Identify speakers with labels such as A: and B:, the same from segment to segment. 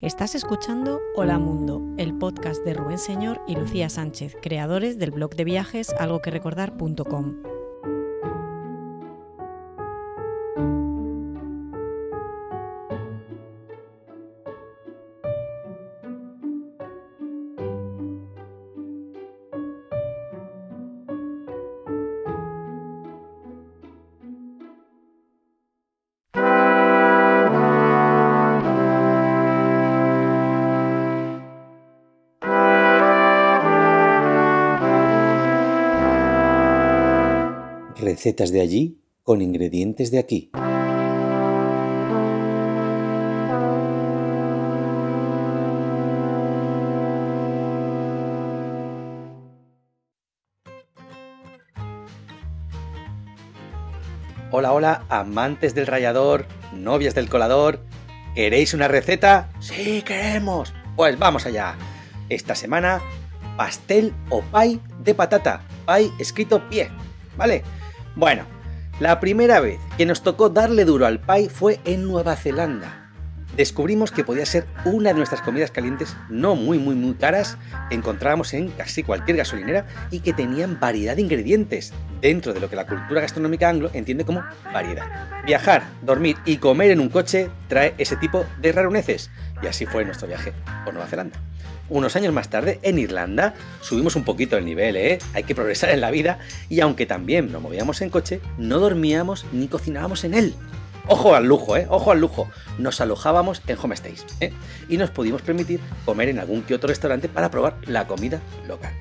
A: Estás escuchando Hola Mundo, el podcast de Rubén Señor y Lucía Sánchez, creadores del blog de viajes algoquerecordar.com.
B: Recetas de allí con ingredientes de aquí. Hola, hola, amantes del rallador, novias del colador. ¿Queréis una receta? Sí, queremos. Pues vamos allá. Esta semana, pastel o pie de patata. Pie escrito pie, ¿vale? Bueno, la primera vez que nos tocó darle duro al pie fue en Nueva Zelanda. Descubrimos que podía ser una de nuestras comidas calientes no muy muy muy caras encontrábamos en casi cualquier gasolinera y que tenían variedad de ingredientes dentro de lo que la cultura gastronómica anglo entiende como variedad. Viajar, dormir y comer en un coche trae ese tipo de raruneces y así fue nuestro viaje por Nueva Zelanda. Unos años más tarde, en Irlanda, subimos un poquito el nivel, ¿eh? Hay que progresar en la vida y aunque también nos movíamos en coche, no dormíamos ni cocinábamos en él. Ojo al lujo, ¿eh? Ojo al lujo. Nos alojábamos en homestays, ¿eh? Y nos pudimos permitir comer en algún que otro restaurante para probar la comida local.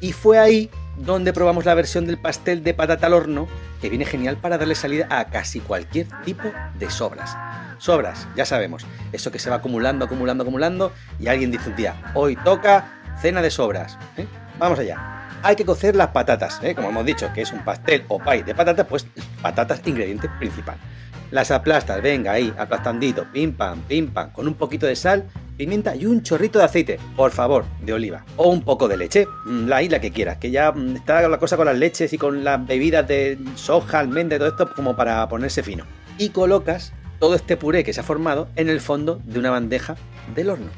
B: Y fue ahí donde probamos la versión del pastel de patata al horno, que viene genial para darle salida a casi cualquier tipo de sobras. Sobras, ya sabemos, eso que se va acumulando, acumulando, acumulando, y alguien dice un día, hoy toca cena de sobras. ¿eh? Vamos allá. Hay que cocer las patatas, ¿eh? como hemos dicho, que es un pastel o pie de patatas, pues patatas, ingrediente principal. Las aplastas, venga ahí, aplastandito, pim pam, pim pam, con un poquito de sal, pimienta y un chorrito de aceite, por favor, de oliva. O un poco de leche, mm, la isla que quieras, que ya mm, está la cosa con las leches y con las bebidas de soja, almendra y todo esto como para ponerse fino. Y colocas todo este puré que se ha formado en el fondo de una bandeja del horno.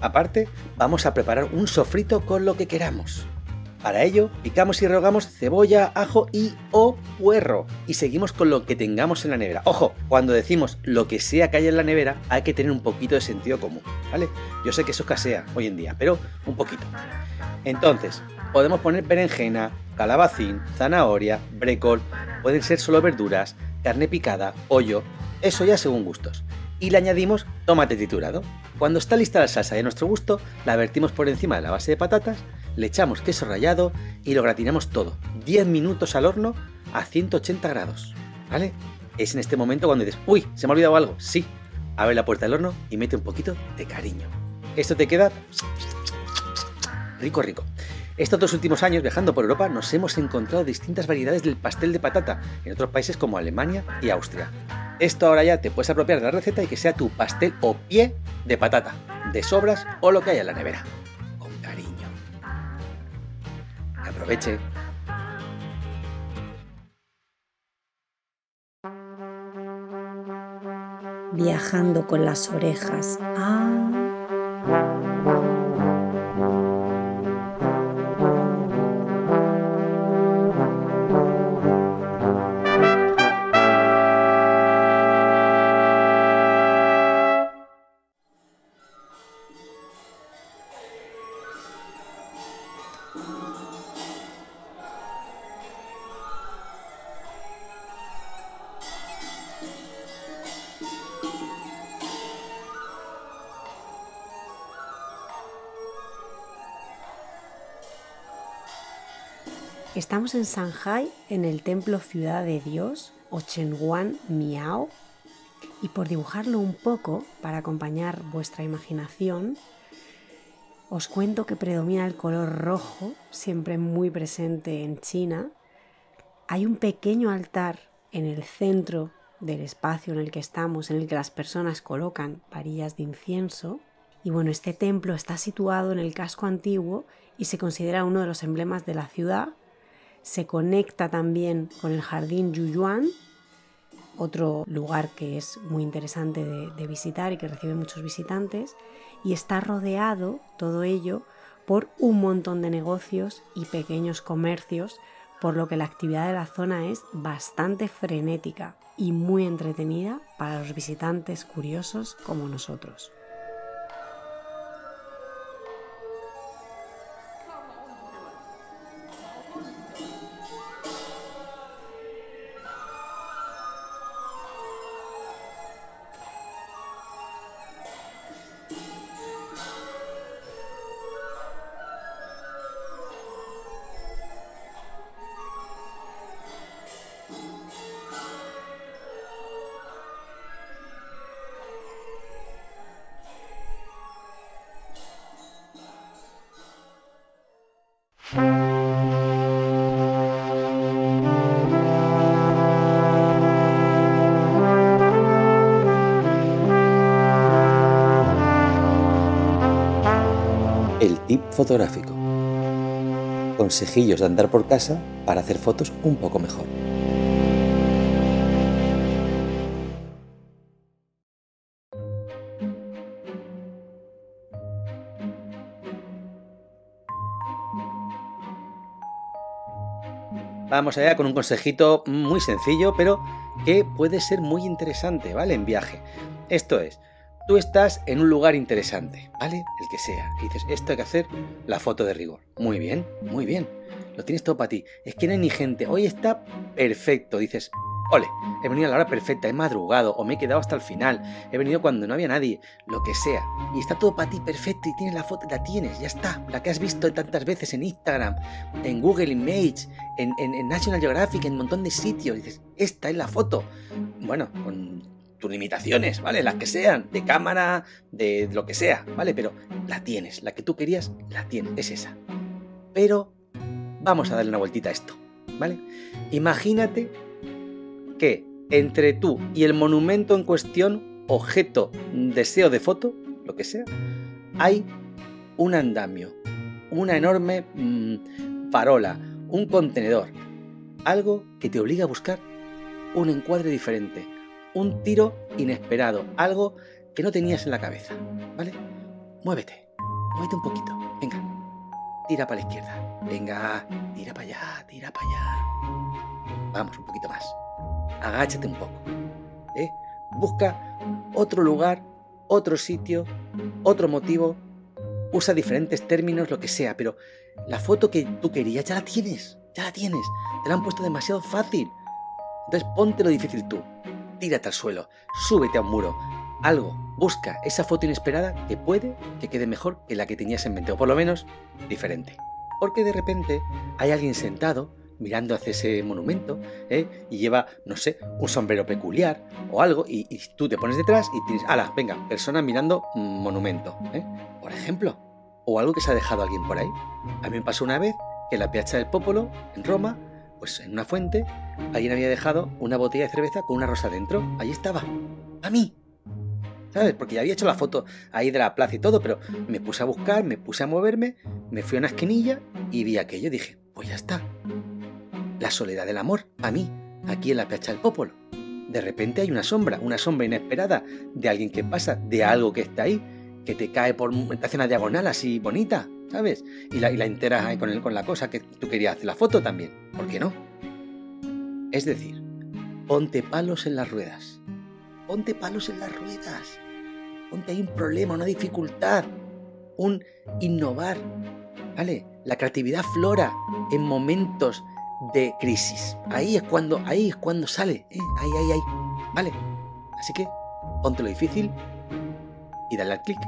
B: Aparte, vamos a preparar un sofrito con lo que queramos. Para ello, picamos y rehogamos cebolla, ajo y o puerro. Y seguimos con lo que tengamos en la nevera. Ojo, cuando decimos lo que sea que haya en la nevera, hay que tener un poquito de sentido común, ¿vale? Yo sé que eso escasea hoy en día, pero un poquito. Entonces, podemos poner berenjena, calabacín, zanahoria, brécol, pueden ser solo verduras, carne picada, pollo, eso ya según gustos. Y le añadimos tomate triturado. Cuando está lista la salsa de nuestro gusto, la vertimos por encima de la base de patatas le echamos queso rallado y lo gratinamos todo. 10 minutos al horno a 180 grados. ¿Vale? Es en este momento cuando dices, uy, se me ha olvidado algo. Sí, abre la puerta del horno y mete un poquito de cariño. Esto te queda rico, rico. Estos dos últimos años viajando por Europa nos hemos encontrado distintas variedades del pastel de patata en otros países como Alemania y Austria. Esto ahora ya te puedes apropiar de la receta y que sea tu pastel o pie de patata, de sobras o lo que haya en la nevera. aproveche.
A: Viajando con las orejas. Ah. Estamos en Shanghai, en el templo Ciudad de Dios, o Miao, Y por dibujarlo un poco, para acompañar vuestra imaginación, os cuento que predomina el color rojo, siempre muy presente en China. Hay un pequeño altar en el centro del espacio en el que estamos, en el que las personas colocan varillas de incienso. Y bueno, este templo está situado en el casco antiguo y se considera uno de los emblemas de la ciudad. Se conecta también con el jardín Yuyuan, otro lugar que es muy interesante de, de visitar y que recibe muchos visitantes. Y está rodeado todo ello por un montón de negocios y pequeños comercios por lo que la actividad de la zona es bastante frenética y muy entretenida para los visitantes curiosos como nosotros.
B: Fotográfico. Consejillos de andar por casa para hacer fotos un poco mejor. Vamos allá con un consejito muy sencillo, pero que puede ser muy interesante, ¿vale? En viaje. Esto es, tú estás en un lugar interesante, ¿vale? El que sea. Y dices, esto hay que hacer la foto de rigor. Muy bien, muy bien. Lo tienes todo para ti. Es que no hay ni gente. Hoy está perfecto. Dices, ole, he venido a la hora perfecta, he madrugado o me he quedado hasta el final. He venido cuando no había nadie, lo que sea. Y está todo para ti perfecto y tienes la foto, la tienes, ya está. La que has visto tantas veces en Instagram, en Google Image, en, National Geographic, en un montón de sitios. dices, esta es la foto. Bueno, con tus limitaciones, ¿vale? Las que sean, de cámara, de lo que sea, ¿vale? Pero la tienes, la que tú querías, la tienes, es esa. Pero vamos a darle una vueltita a esto, ¿vale? Imagínate que entre tú y el monumento en cuestión, objeto, deseo de foto, lo que sea, hay un andamio, una enorme mmm, un contenedor, algo que te obliga a buscar un encuadre diferente, un tiro inesperado, algo que no tenías en la cabeza, ¿vale? Muévete, muévete un poquito, venga, tira para la izquierda, venga, tira para allá, tira para allá. Vamos, un poquito más, agáchate un poco, ¿eh? Busca otro lugar, otro sitio, otro motivo, usa diferentes términos, lo que sea, pero la foto que tú querías ya la tienes, ya la tienes, te la han puesto demasiado fácil. Entonces ponte lo difícil tú, tírate al suelo, súbete a un muro, algo, busca esa foto inesperada que puede que quede mejor que la que tenías en mente, o por lo menos diferente. Porque de repente hay alguien sentado mirando hacia ese monumento ¿eh? y lleva, no sé, un sombrero peculiar o algo y, tú te pones detrás y tienes, ala, venga, persona mirando monumento, ¿eh? por ejemplo, o algo que se ha dejado alguien por ahí. A mí me pasó una vez que en la Piazza del Popolo, en Roma, pues en una fuente, alguien había dejado una botella de cerveza con una rosa dentro. Ahí estaba. A mí. ¿Sabes? Porque ya había hecho la foto ahí de la plaza y todo, pero me puse a buscar, me puse a moverme, me fui a una esquinilla y vi aquello. Dije, pues ya está. La soledad del amor, a mí, aquí en la Piazza del Popolo. De repente hay una sombra, una sombra inesperada de alguien que pasa, de algo que está ahí, que te cae por, te hace una diagonal así bonita, ¿sabes? Y la, y enteras ahí con, el, con la cosa que tú querías hacer la foto también. ¿Por qué no? Es decir, ponte palos en las ruedas. Ponte palos en las ruedas. Ponte ahí un problema, una dificultad, un innovar. ¿Vale? La creatividad flora en momentos de crisis. Ahí es cuando, ahí es cuando sale. ¿eh? Ahí, ahí, ahí. ¿Vale? Así que ponte lo difícil y dale al clic.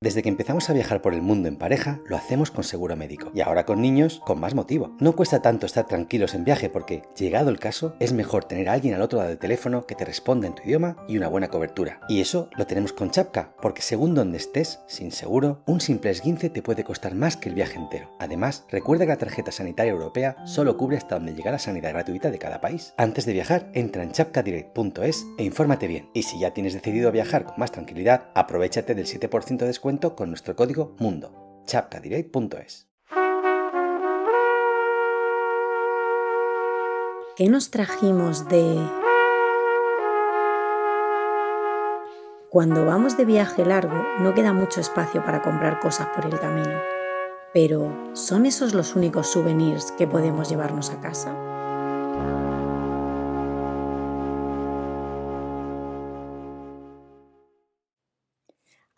B: Desde que empezamos a viajar por el mundo en pareja, lo hacemos con seguro médico. Y ahora con niños, con más motivo. No cuesta tanto estar tranquilos en viaje porque, llegado el caso, es mejor tener a alguien al otro lado del teléfono que te responda en tu idioma y una buena cobertura. Y eso lo tenemos con Chapka, porque según donde estés, sin seguro, un simple esguince te puede costar más que el viaje entero. Además, recuerda que la tarjeta sanitaria europea solo cubre hasta donde llega la sanidad gratuita de cada país. Antes de viajar, entra en chapkadirect.es e infórmate bien. Y si ya tienes decidido viajar con más tranquilidad, aprovechate del 7% de descuento con nuestro código MUNDO.
A: ¿Qué nos trajimos de... Cuando vamos de viaje largo no queda mucho espacio para comprar cosas por el camino, pero ¿son esos los únicos souvenirs que podemos llevarnos a casa?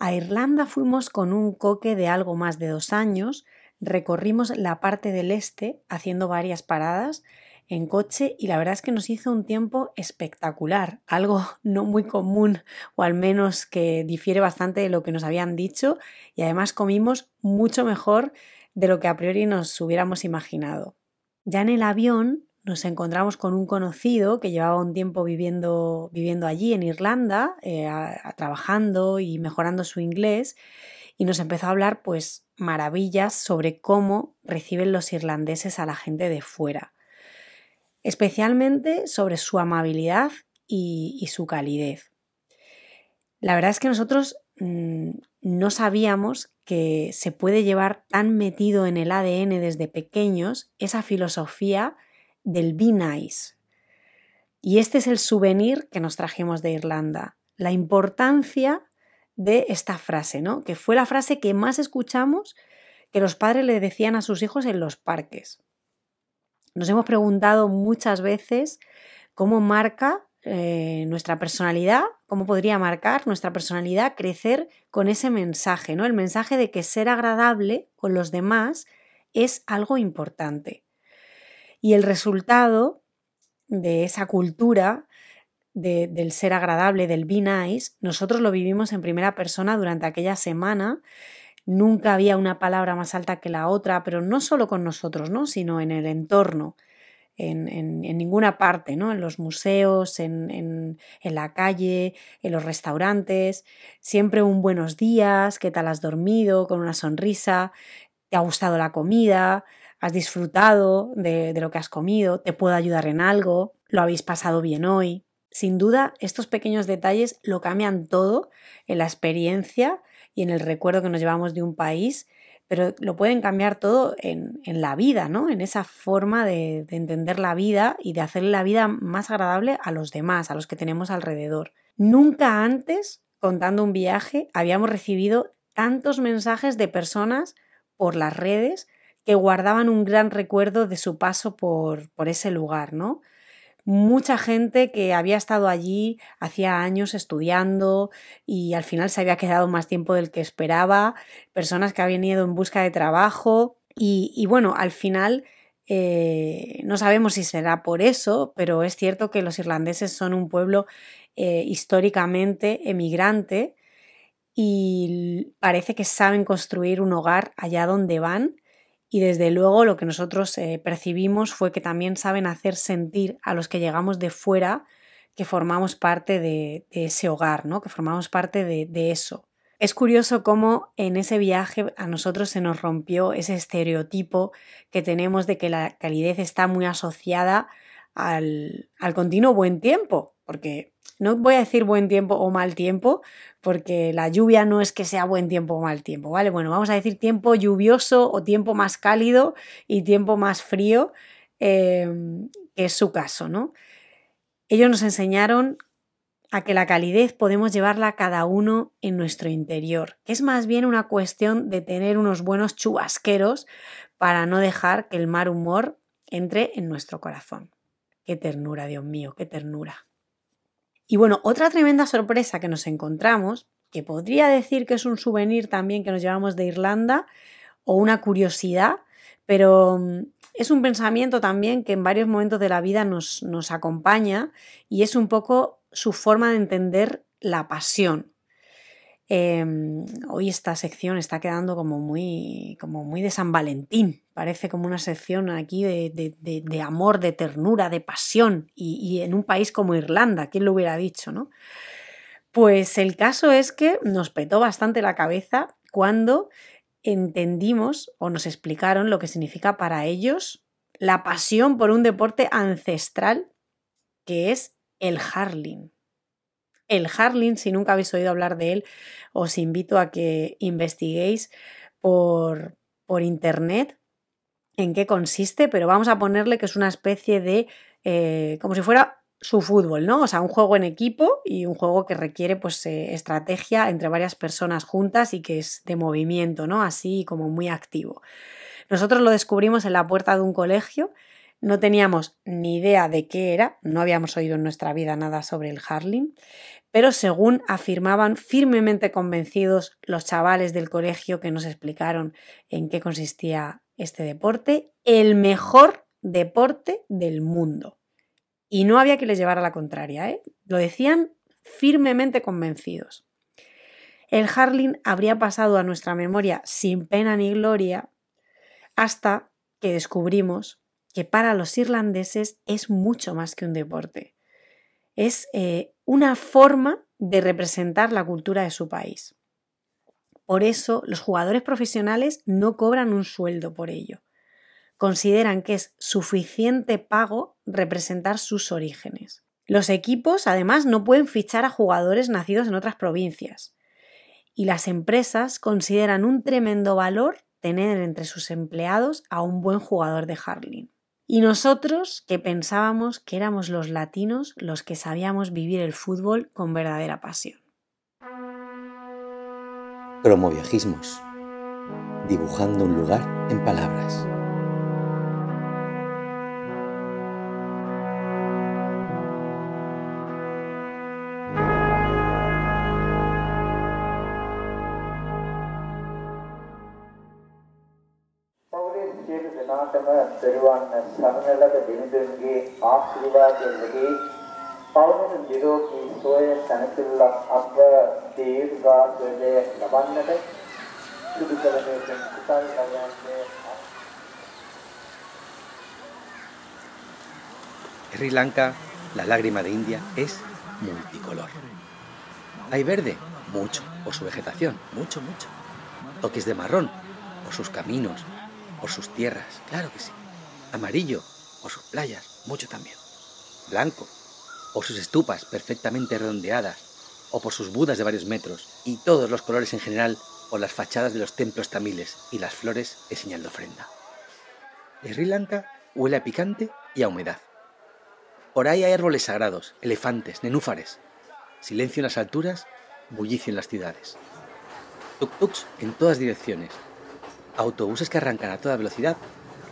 A: A Irlanda fuimos con un coque de algo más de dos años, recorrimos la parte del este haciendo varias paradas en coche y la verdad es que nos hizo un tiempo espectacular, algo no muy común o al menos que difiere bastante de lo que nos habían dicho y además comimos mucho mejor de lo que a priori nos hubiéramos imaginado. Ya en el avión nos encontramos con un conocido que llevaba un tiempo viviendo, viviendo allí en Irlanda, eh, trabajando y mejorando su inglés, y nos empezó a hablar pues maravillas sobre cómo reciben los irlandeses a la gente de fuera, especialmente sobre su amabilidad y, su calidez. La verdad es que nosotros mm, no sabíamos que se puede llevar tan metido en el ADN desde pequeños esa filosofía del Be Nice. Y este es el souvenir que nos trajimos de Irlanda, la importancia de esta frase, ¿no? Que fue la frase que más escuchamos que los padres le decían a sus hijos en los parques. Nos hemos preguntado muchas veces cómo marca eh, nuestra personalidad, cómo podría marcar nuestra personalidad crecer con ese mensaje, ¿no? El mensaje de que ser agradable con los demás es algo importante. Y el resultado de esa cultura del ser agradable, del be nice, nosotros lo vivimos en primera persona durante aquella semana. Nunca había una palabra más alta que la otra, pero no solo con nosotros, ¿no? sino en el entorno, en, ninguna parte, ¿no? en los museos, en, en, la calle, en los restaurantes. Siempre un buenos días, ¿qué tal has dormido? con una sonrisa, ¿te ha gustado la comida? Has disfrutado de, lo que has comido, te puedo ayudar en algo, lo habéis pasado bien hoy. Sin duda, estos pequeños detalles lo cambian todo en la experiencia y en el recuerdo que nos llevamos de un país, pero lo pueden cambiar todo en, la vida, ¿no? En esa forma de, de, entender la vida y de hacer la vida más agradable a los demás, a los que tenemos alrededor. Nunca antes, contando un viaje, habíamos recibido tantos mensajes de personas por las redes guardaban un gran recuerdo de su paso por, por ese lugar, ¿no? Mucha gente que había estado allí hacía años estudiando y al final se había quedado más tiempo del que esperaba, personas que habían ido en busca de trabajo y, bueno, al final eh, no sabemos si será por eso, pero es cierto que los irlandeses son un pueblo eh, históricamente emigrante y parece que saben construir un hogar allá donde van y desde luego lo que nosotros eh, percibimos fue que también saben hacer sentir a los que llegamos de fuera que formamos parte de, ese hogar, ¿no? que formamos parte de, de eso. Es curioso cómo en ese viaje a nosotros se nos rompió ese estereotipo que tenemos de que la calidez está muy asociada al, al continuo buen tiempo, porque no voy a decir buen tiempo o mal tiempo, porque la lluvia no es que sea buen tiempo o mal tiempo, ¿vale? Bueno, vamos a decir tiempo lluvioso o tiempo más cálido y tiempo más frío, em, que es su caso, ¿no? Ellos nos enseñaron a que la calidez podemos llevarla cada uno en nuestro interior, que es más bien una cuestión de tener unos buenos chubasqueros para no dejar que el mal humor entre en nuestro corazón. Qué ternura, Dios mío, qué ternura. Y bueno, otra tremenda sorpresa que nos encontramos, que podría decir que es un souvenir también que nos llevamos de Irlanda o una curiosidad, pero mm, es un pensamiento también que en varios momentos de la vida nos, nos acompaña y es un poco su forma de entender la pasión. Em, hoy esta sección está quedando como muy, como muy de San Valentín. Parece como una sección aquí de, amor, de ternura, de pasión. Y, en un país como Irlanda, ¿quién lo hubiera dicho, no? Pues el caso es que nos petó bastante la cabeza cuando entendimos o nos explicaron lo que significa para ellos la pasión por un deporte ancestral que es el Harling. El Harling, si nunca habéis oído hablar de él, os invito a que investiguéis por, por internet en qué consiste, pero vamos a ponerle que es una especie de, eh, como si fuera su fútbol, ¿no? O sea, un juego en equipo y un juego que requiere pues eh, estrategia entre varias personas juntas y que es de movimiento, ¿no? Así como muy activo. Nosotros lo descubrimos en la puerta de un colegio, no teníamos ni idea de qué era, no habíamos oído en nuestra vida nada sobre el Harling, pero según afirmaban firmemente convencidos los chavales del colegio que nos explicaron en qué consistía este deporte, el mejor deporte del mundo. Y no había que les llevar a la contraria, ¿eh? lo decían firmemente convencidos. El Harling habría pasado a nuestra memoria sin pena ni gloria hasta que descubrimos que para los irlandeses es mucho más que un deporte es eh, una forma de representar la cultura de su país. Por eso los jugadores profesionales no cobran un sueldo por ello. Consideran que es suficiente pago representar sus orígenes. Los equipos además no pueden fichar a jugadores nacidos en otras provincias. Y las empresas consideran un tremendo valor tener entre sus empleados a un buen jugador de Harling. Y nosotros que pensábamos que éramos los latinos los que sabíamos vivir el fútbol con verdadera pasión.
B: Cromoviajismos. Dibujando un lugar en palabras. Sri Lanka, la lágrima de India, es multicolor. Hay verde, mucho, por su vegetación, mucho, mucho. Toques de marrón, por sus caminos, por sus tierras, claro que sí. Amarillo, por sus playas, mucho también. Blanco, por sus estupas perfectamente redondeadas, o por sus budas de varios metros, y todos los colores en general por las fachadas de los templos tamiles y las flores de señal de ofrenda. Sri Lanka huele a picante y a humedad. Por ahí hay árboles sagrados, elefantes, nenúfares, silencio en las alturas, bullicio en las ciudades. Tuk-tuks en todas direcciones, autobuses que arrancan a toda velocidad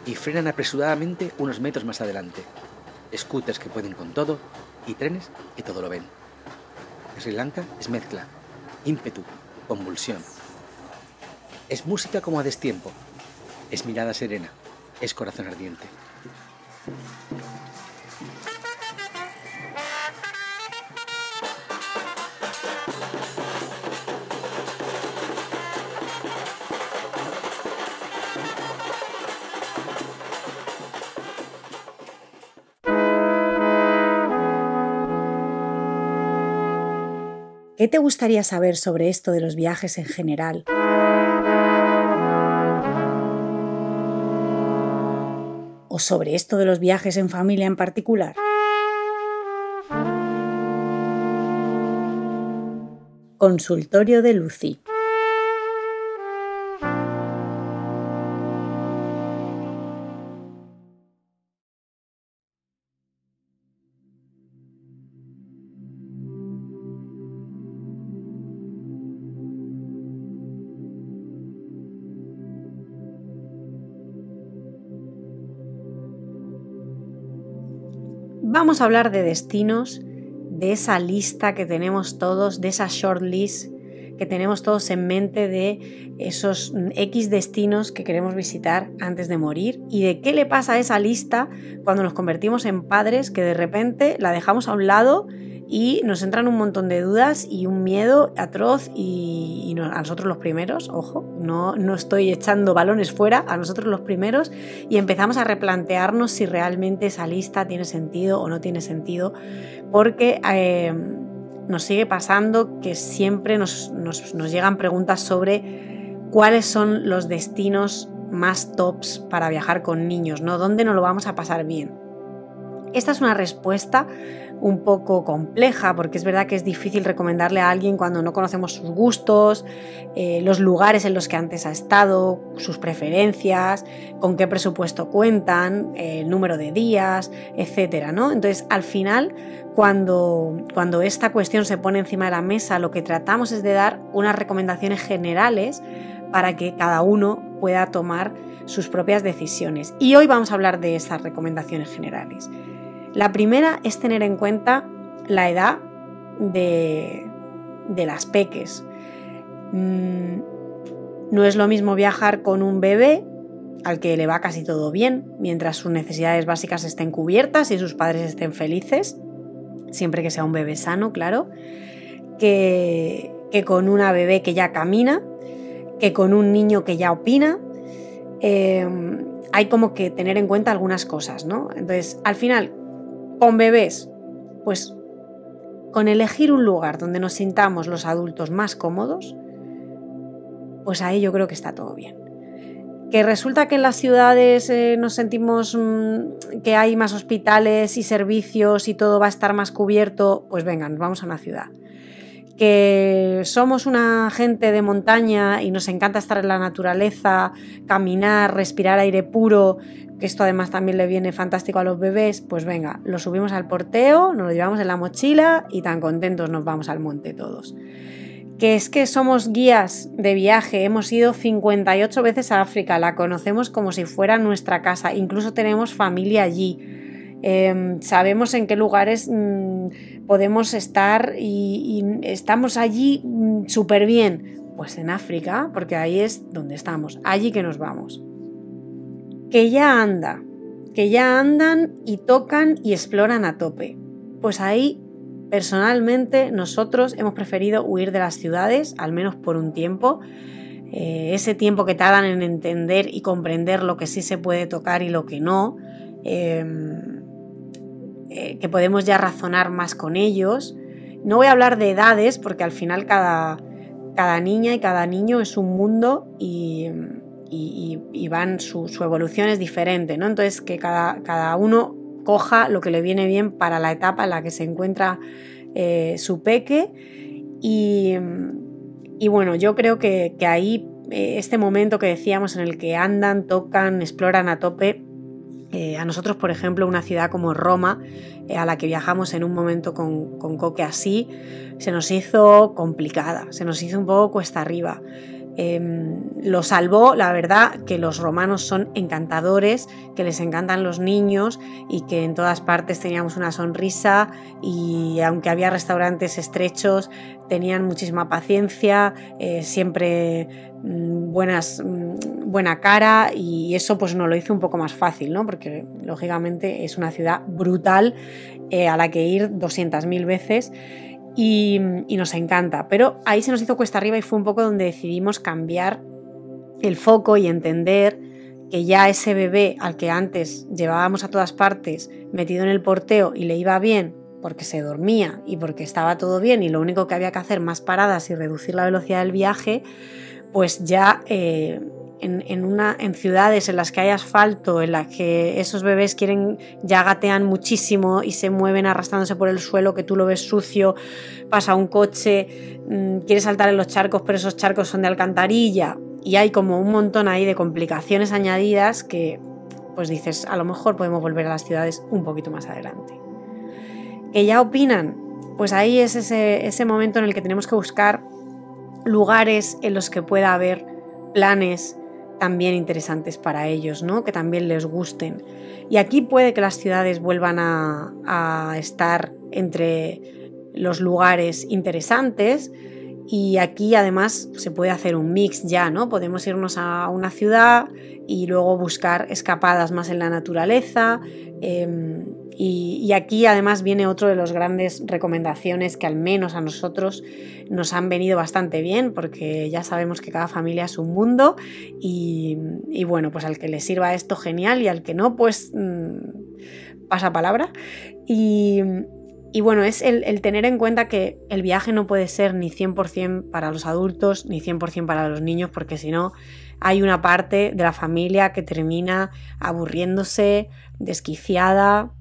B: y frenan apresuradamente unos metros más adelante, scooters que pueden con todo y trenes que todo lo ven. Sri Lanka es mezcla, ímpetu, convulsión. Es música como a destiempo, es mirada serena, es corazón ardiente.
A: ¿Qué te gustaría saber sobre esto de los viajes en general? ¿O sobre esto de los viajes en familia en particular? Consultorio de Lucy. Vamos a hablar de destinos, de esa lista que tenemos todos, de esa short list que tenemos todos en mente de esos X destinos que queremos visitar antes de morir y de qué le pasa a esa lista cuando nos convertimos en padres que de repente la dejamos a un lado y nos entran un montón de dudas y un miedo atroz y, a nosotros los primeros, ojo, no, no estoy echando balones fuera, a nosotros los primeros y empezamos a replantearnos si realmente esa lista tiene sentido o no tiene sentido, porque eh, nos sigue pasando que siempre nos, nos, nos llegan preguntas sobre cuáles son los destinos más tops para viajar con niños, ¿no? ¿Dónde nos lo vamos a pasar bien? Esta es una respuesta un poco compleja, porque es verdad que es difícil recomendarle a alguien cuando no conocemos sus gustos, eh, los lugares en los que antes ha estado, sus preferencias, con qué presupuesto cuentan, el número de días, etcétera, ¿no? Entonces, al final, cuando, cuando esta cuestión se pone encima de la mesa, lo que tratamos es de dar unas recomendaciones generales para que cada uno pueda tomar sus propias decisiones. Y hoy vamos a hablar de esas recomendaciones generales. La primera es tener en cuenta la edad de, las peques. Mm, no es lo mismo viajar con un bebé al que le va casi todo bien, mientras sus necesidades básicas estén cubiertas y sus padres estén felices, siempre que sea un bebé sano, claro, que, con una bebé que ya camina, que con un niño que ya opina. Eh, hay como que tener en cuenta algunas cosas, ¿no? Entonces, al final, con bebés, pues con elegir un lugar donde nos sintamos los adultos más cómodos, pues ahí yo creo que está todo bien. Que resulta que en las ciudades eh, nos sentimos mm, que hay más hospitales y servicios y todo va a estar más cubierto, pues vengan, vamos a una ciudad. Que somos una gente de montaña y nos encanta estar en la naturaleza, caminar, respirar aire puro, que esto además también le viene fantástico a los bebés, pues venga, lo subimos al porteo, nos lo llevamos en la mochila y tan contentos nos vamos al monte todos. Que es que somos guías de viaje, hemos ido 58 veces a África, la conocemos como si fuera nuestra casa, incluso tenemos familia allí. Em, sabemos en qué lugares mm, podemos estar y, estamos allí mm, súper bien. Pues en África, porque ahí es donde estamos, allí que nos vamos que ya anda, que ya andan y tocan y exploran a tope. Pues ahí, personalmente, nosotros hemos preferido huir de las ciudades, al menos por un tiempo. Eh, ese tiempo que tardan en entender y comprender lo que sí se puede tocar y lo que no. Em, eh, que podemos ya razonar más con ellos. No voy a hablar de edades porque al final cada, cada niña y cada niño es un mundo y, y, van, su, evolución es diferente, ¿no? Entonces que cada, cada, uno coja lo que le viene bien para la etapa en la que se encuentra eh, su peque y, bueno, yo creo que, ahí eh, este momento que decíamos en el que andan, tocan, exploran a tope, eh, a nosotros, por ejemplo, una ciudad como Roma, a la que viajamos en un momento con, con Coque así, se nos hizo complicada, se nos hizo un poco cuesta arriba. Em, lo salvó, la verdad, que los romanos son encantadores, que les encantan los niños y que en todas partes teníamos una sonrisa y aunque había restaurantes estrechos, tenían muchísima paciencia, eh, siempre mm, buenas, mm, buena cara y eso pues nos lo hizo un poco más fácil, ¿no? Porque lógicamente es una ciudad brutal eh, a la que ir 200.000 veces y, nos encanta. Pero ahí se nos hizo cuesta arriba y fue un poco donde decidimos cambiar el foco y entender que ya ese bebé al que antes llevábamos a todas partes metido en el porteo y le iba bien porque se dormía y porque estaba todo bien y lo único que había que hacer más paradas y reducir la velocidad del viaje, pues ya eh, en, una, en ciudades en las que hay asfalto, en las que esos bebés quieren, ya gatean muchísimo y se mueven arrastrándose por el suelo, que tú lo ves sucio, pasa un coche, mm, quiere saltar en los charcos, pero esos charcos son de alcantarilla y hay como un montón ahí de complicaciones añadidas que pues dices, a lo mejor podemos volver a las ciudades un poquito más adelante. Que ya opinan, pues ahí es ese, ese momento en el que tenemos que buscar lugares en los que pueda haber planes también interesantes para ellos, ¿no? que también les gusten. Y aquí puede que las ciudades vuelvan a, estar entre los lugares interesantes y aquí además se puede hacer un mix ya, ¿no? Podemos irnos a una ciudad y luego buscar escapadas más en la naturaleza em, Y, aquí además viene otro de las grandes recomendaciones que al menos a nosotros nos han venido bastante bien, porque ya sabemos que cada familia es un mundo y, bueno, pues al que le sirva esto genial y al que no, pues mm, pasa palabra. Y, bueno, es el, el, tener en cuenta que el viaje no puede ser ni 100% para los adultos ni 100% para los niños, porque si no, hay una parte de la familia que termina aburriéndose, desquiciada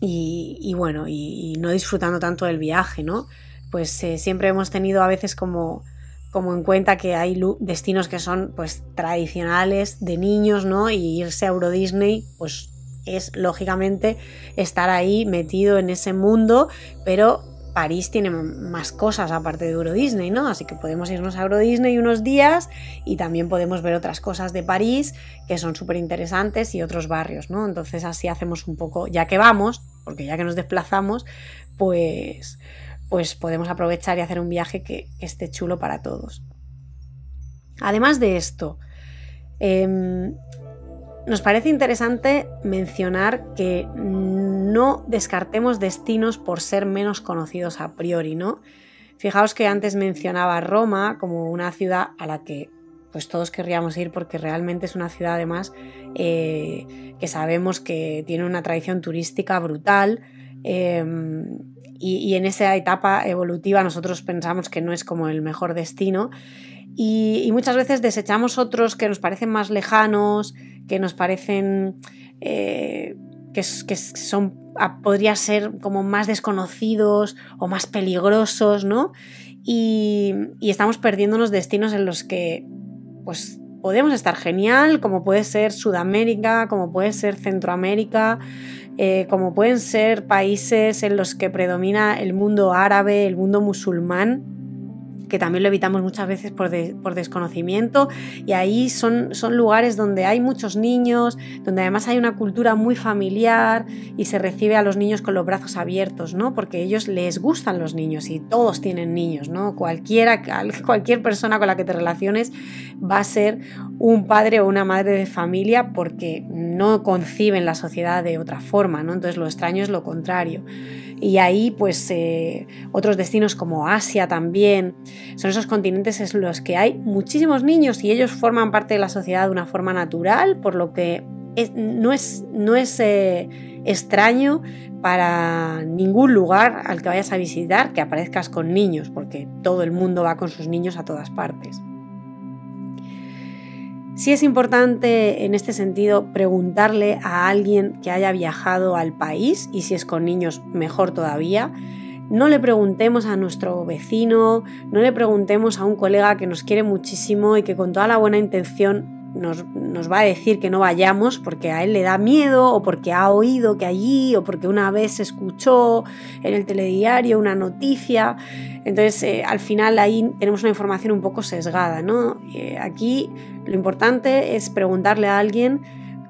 A: y, bueno, y, no disfrutando tanto del viaje, ¿no? Pues eh, siempre hemos tenido a veces como, como en cuenta que hay destinos que son pues tradicionales de niños, ¿no? Y irse a Euro Disney, pues es lógicamente estar ahí metido en ese mundo, pero París tiene más cosas aparte de Euro Disney, ¿no? Así que podemos irnos a Euro Disney unos días y también podemos ver otras cosas de París que son súper interesantes y otros barrios, ¿no? Entonces así hacemos un poco, ya que vamos, porque ya que nos desplazamos, pues, pues podemos aprovechar y hacer un viaje que, esté chulo para todos. Además de esto, em, nos parece interesante mencionar que no descartemos destinos por ser menos conocidos a priori, ¿no? Fijaos que antes mencionaba Roma como una ciudad a la que pues todos querríamos ir porque realmente es una ciudad además eh, que sabemos que tiene una tradición turística brutal em, y, en esa etapa evolutiva nosotros pensamos que no es como el mejor destino y muchas veces desechamos otros que nos parecen más lejanos, que nos parecen eh, que, son, podría ser como más desconocidos o más peligrosos, ¿no? Y, estamos perdiendo unos destinos en los que pues podemos estar genial, como puede ser Sudamérica, como puede ser Centroamérica, eh, como pueden ser países en los que predomina el mundo árabe, el mundo musulmán que también lo evitamos muchas veces por, desconocimiento y ahí son, son lugares donde hay muchos niños, donde además hay una cultura muy familiar y se recibe a los niños con los brazos abiertos, ¿no? Porque ellos les gustan los niños y todos tienen niños, ¿no? Cualquiera, cualquier persona con la que te relaciones va a ser un padre o una madre de familia porque no conciben la sociedad de otra forma, ¿no? Entonces lo extraño es lo contrario. Y ahí, pues, eh, otros destinos como Asia también, son esos continentes en los que hay muchísimos niños y ellos forman parte de la sociedad de una forma natural, por lo que no es, no es eh, extraño para ningún lugar al que vayas a visitar que aparezcas con niños, porque todo el mundo va con sus niños a todas partes. Sí es importante en este sentido preguntarle a alguien que haya viajado al país y si es con niños mejor todavía. No le preguntemos a nuestro vecino, no le preguntemos a un colega que nos quiere muchísimo y que con toda la buena intención nos, va a decir que no vayamos porque a él le da miedo o porque ha oído que allí o porque una vez escuchó en el telediario una noticia. Entonces, eh, al final ahí tenemos una información un poco sesgada. ¿no? Eh, aquí lo importante es preguntarle a alguien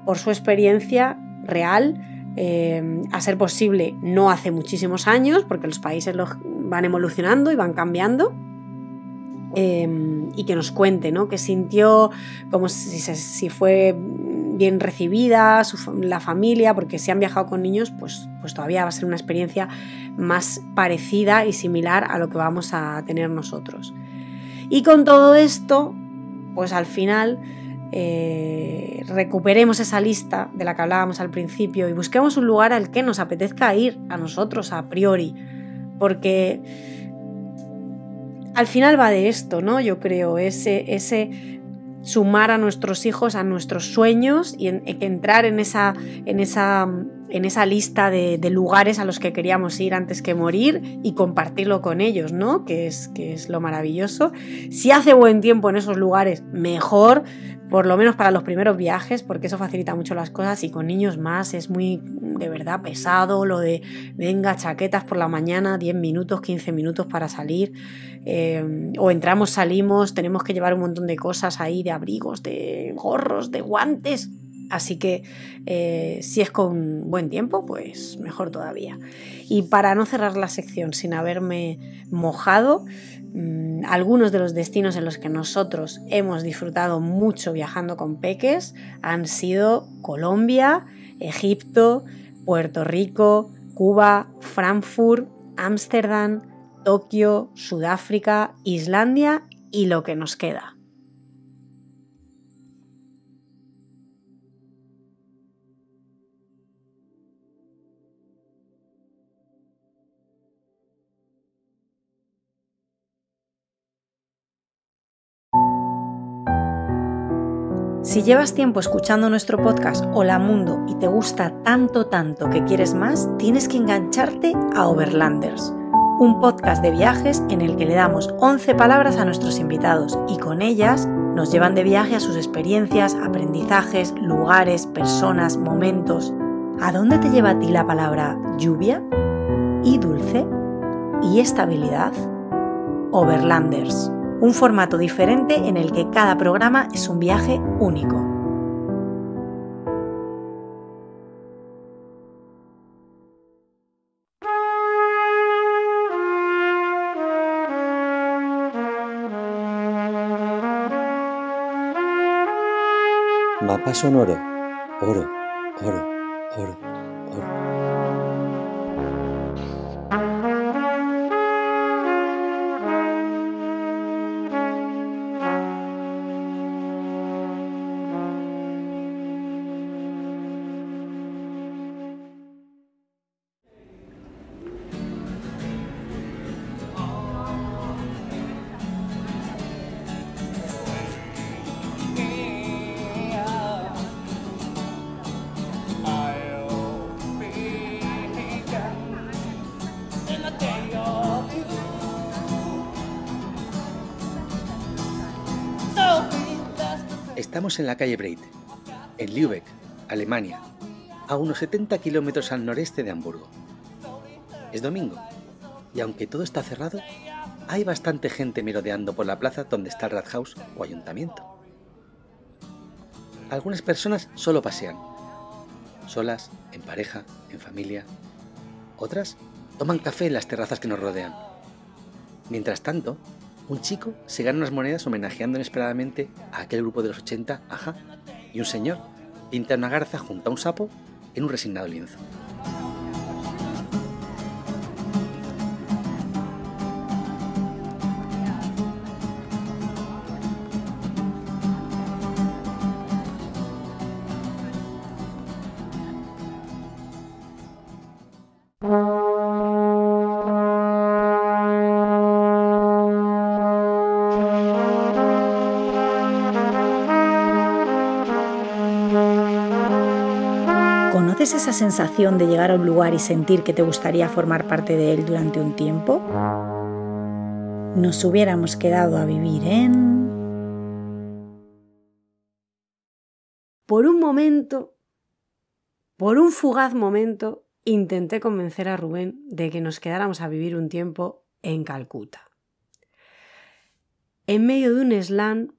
A: por su experiencia real. Eh, a ser posible no hace muchísimos años, porque los países van evolucionando y van cambiando, Em, y que nos cuente, ¿no? Que sintió como si, fue bien recibida, la familia, porque si han viajado con niños, pues, pues todavía va a ser una experiencia más parecida y similar a lo que vamos a tener nosotros. Y con todo esto, pues al final eh, recuperemos esa lista de la que hablábamos al principio y busquemos un lugar al que nos apetezca ir a nosotros a priori, porque al final va de esto, ¿no? Yo creo, ese, ese sumar a nuestros hijos a nuestros sueños y entrar en esa, lista de, lugares a los que queríamos ir antes que morir y compartirlo con ellos, ¿no? Que es, que es lo maravilloso. Si hace buen tiempo en esos lugares, mejor, por lo menos para los primeros viajes, porque eso facilita mucho las cosas y con niños más es muy de verdad pesado lo de venga chaquetas por la mañana, 10 minutos, 15 minutos para salir, eh, o entramos, salimos, tenemos que llevar un montón de cosas ahí, de abrigos, de gorros, de guantes. Así que eh, si es con buen tiempo, pues mejor todavía. Y para no cerrar la sección sin haberme mojado, Mm, algunos de los destinos en los que nosotros hemos disfrutado mucho viajando con peques han sido Colombia, Egipto, Puerto Rico, Cuba, Frankfurt, Ámsterdam, Tokio, Sudáfrica, Islandia y lo que nos queda. Si llevas tiempo escuchando nuestro podcast Hola Mundo y te gusta tanto, tanto que quieres más, tienes que engancharte a Overlanders, un podcast de viajes en el que le damos 11 palabras a nuestros invitados y con ellas nos llevan de viaje a sus experiencias, aprendizajes, lugares, personas, momentos. ¿A dónde te lleva a ti la palabra lluvia? ¿Y dulce? ¿Y estabilidad? Overlanders un formato diferente en el que cada programa es un viaje único.
B: Mapa sonoro. Oro, oro, oro, oro. En la calle Breit, en Lübeck, Alemania, a unos 70 kilómetros al noreste de Hamburgo. Es domingo, y aunque todo está cerrado, hay bastante gente merodeando por la plaza donde está el Rathaus o ayuntamiento. Algunas personas solo pasean, solas, en pareja, en familia. Otras toman café en las terrazas que nos rodean. Mientras tanto, un chico se gana unas monedas homenajeando inesperadamente a aquel grupo de los 80, ajá, y un señor pinta una garza junto a un sapo en un resignado lienzo.
A: Sensación de llegar a un lugar y sentir que te gustaría formar parte de él durante un tiempo? Nos hubiéramos quedado a vivir en... Por un momento, por un fugaz momento, intenté convencer a Rubén de que nos quedáramos a vivir un tiempo en Calcuta. En medio de un slam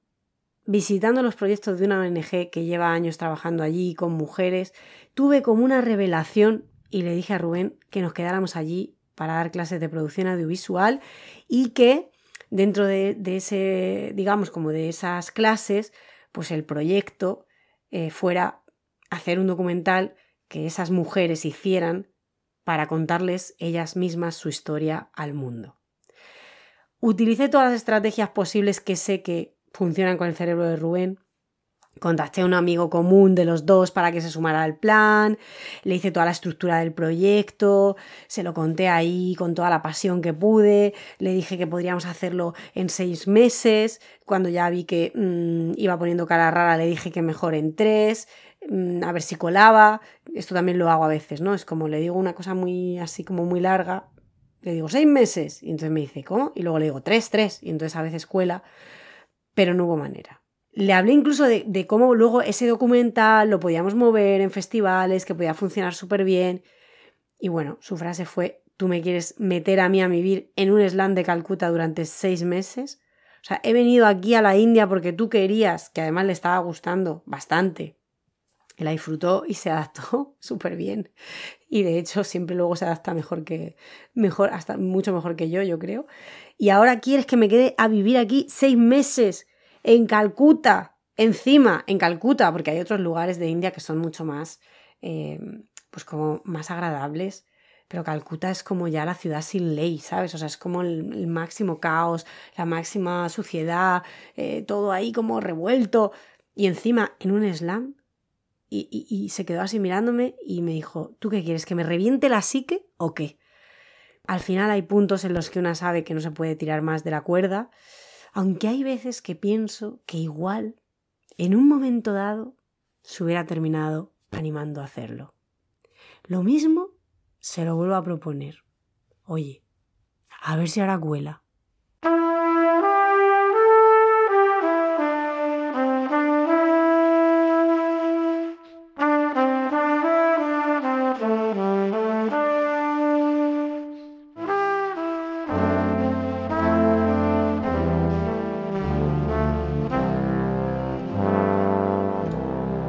A: visitando los proyectos de una ONG que lleva años trabajando allí con mujeres, tuve como una revelación y le dije a Rubén que nos quedáramos allí para dar clases de producción audiovisual y que dentro de, ese, digamos, como de esas clases, pues el proyecto eh, fuera hacer un documental que esas mujeres hicieran para contarles ellas mismas su historia al mundo. Utilicé todas las estrategias posibles que sé que funcionan con el cerebro de Rubén. Contacté a un amigo común de los dos para que se sumara al plan, le hice toda la estructura del proyecto, se lo conté ahí con toda la pasión que pude, le dije que podríamos hacerlo en seis meses, cuando ya vi que mm, iba poniendo cara rara le dije que mejor en tres, mm, a ver si colaba, esto también lo hago a veces, ¿no? Es como le digo una cosa muy así como muy larga, le digo seis meses, y entonces me dice, ¿cómo? Y luego le digo tres, tres, y entonces a veces cuela pero no hubo manera. Le hablé incluso de, cómo luego ese documental lo podíamos mover en festivales, que podía funcionar súper bien. Y bueno, su frase fue, tú me quieres meter a mí a vivir en un slam de Calcuta durante seis meses. O sea, he venido aquí a la India porque tú querías, que además le estaba gustando bastante. La disfrutó y se adaptó súper bien. Y de hecho siempre luego se adapta mejor que, mejor, hasta mucho mejor que yo, yo creo y ahora quieres que me quede a vivir aquí seis meses en Calcuta, encima en Calcuta, porque hay otros lugares de India que son mucho más, eh, pues como más agradables. Pero Calcuta es como ya la ciudad sin ley, ¿sabes? O sea, es como el, máximo caos, la máxima suciedad, eh, todo ahí como revuelto. Y encima, en un slam, y, y, se quedó así mirándome y me dijo, ¿tú qué quieres? ¿Que me reviente la psique o qué? Al final hay puntos en los que una sabe que no se puede tirar más de la cuerda, aunque hay veces que pienso que igual, en un momento dado, se hubiera terminado animando a hacerlo. Lo mismo se lo vuelvo a proponer. Oye, a ver si ahora cuela.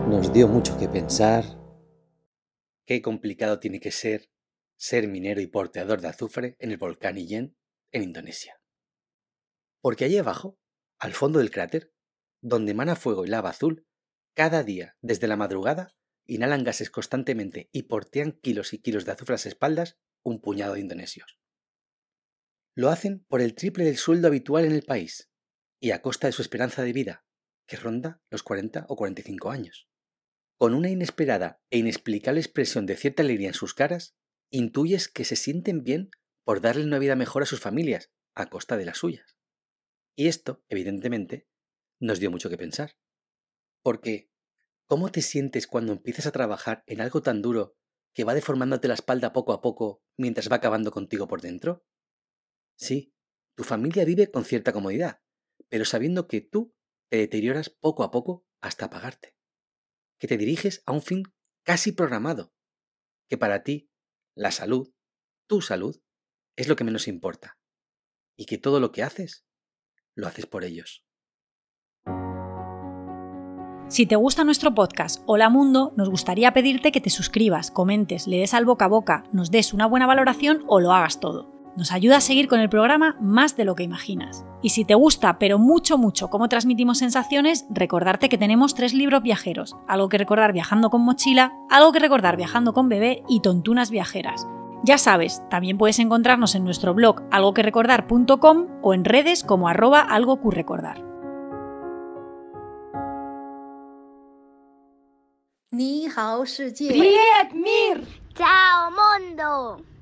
B: Nos dio mucho que pensar. Qué complicado tiene que ser ser minero y porteador de azufre en el volcán Iyen, en Indonesia. Porque allí abajo, al fondo del cráter, donde emana fuego y lava azul, cada día, desde la madrugada, inhalan gases constantemente y portean kilos y kilos de azufre a las espaldas un puñado de indonesios. Lo hacen por el triple del sueldo habitual en el país y a costa de su esperanza de vida, que ronda los 40 o 45 años. Con una inesperada e inexplicable expresión de cierta alegría en sus caras, intuyes que se sienten bien por darle una vida mejor a sus familias, a costa de las suyas. Y esto, evidentemente, nos dio mucho que pensar. Porque, ¿cómo te sientes cuando empiezas a trabajar en algo tan duro que va deformándote la espalda poco a poco mientras va acabando contigo por dentro? Sí, tu familia vive con cierta comodidad, pero sabiendo que tú te deterioras poco a poco hasta apagarte. Que te diriges a un fin casi programado, que para ti la salud, tu salud, es lo que menos importa. Y que todo lo que haces, lo haces por ellos.
C: Si te gusta nuestro podcast Hola Mundo, nos gustaría pedirte que te suscribas, comentes, le des al boca a boca, nos des una buena valoración o lo hagas todo. Nos ayuda a seguir con el programa más de lo que imaginas. Y si te gusta, pero mucho, mucho cómo transmitimos sensaciones, recordarte que tenemos tres libros viajeros. Algo que recordar viajando con mochila, algo que recordar viajando con bebé y tontunas viajeras. Ya sabes, también puedes encontrarnos en nuestro blog algoquerecordar.com o en redes como arroba algo
D: Ni hao
E: Mir. Chao mundo.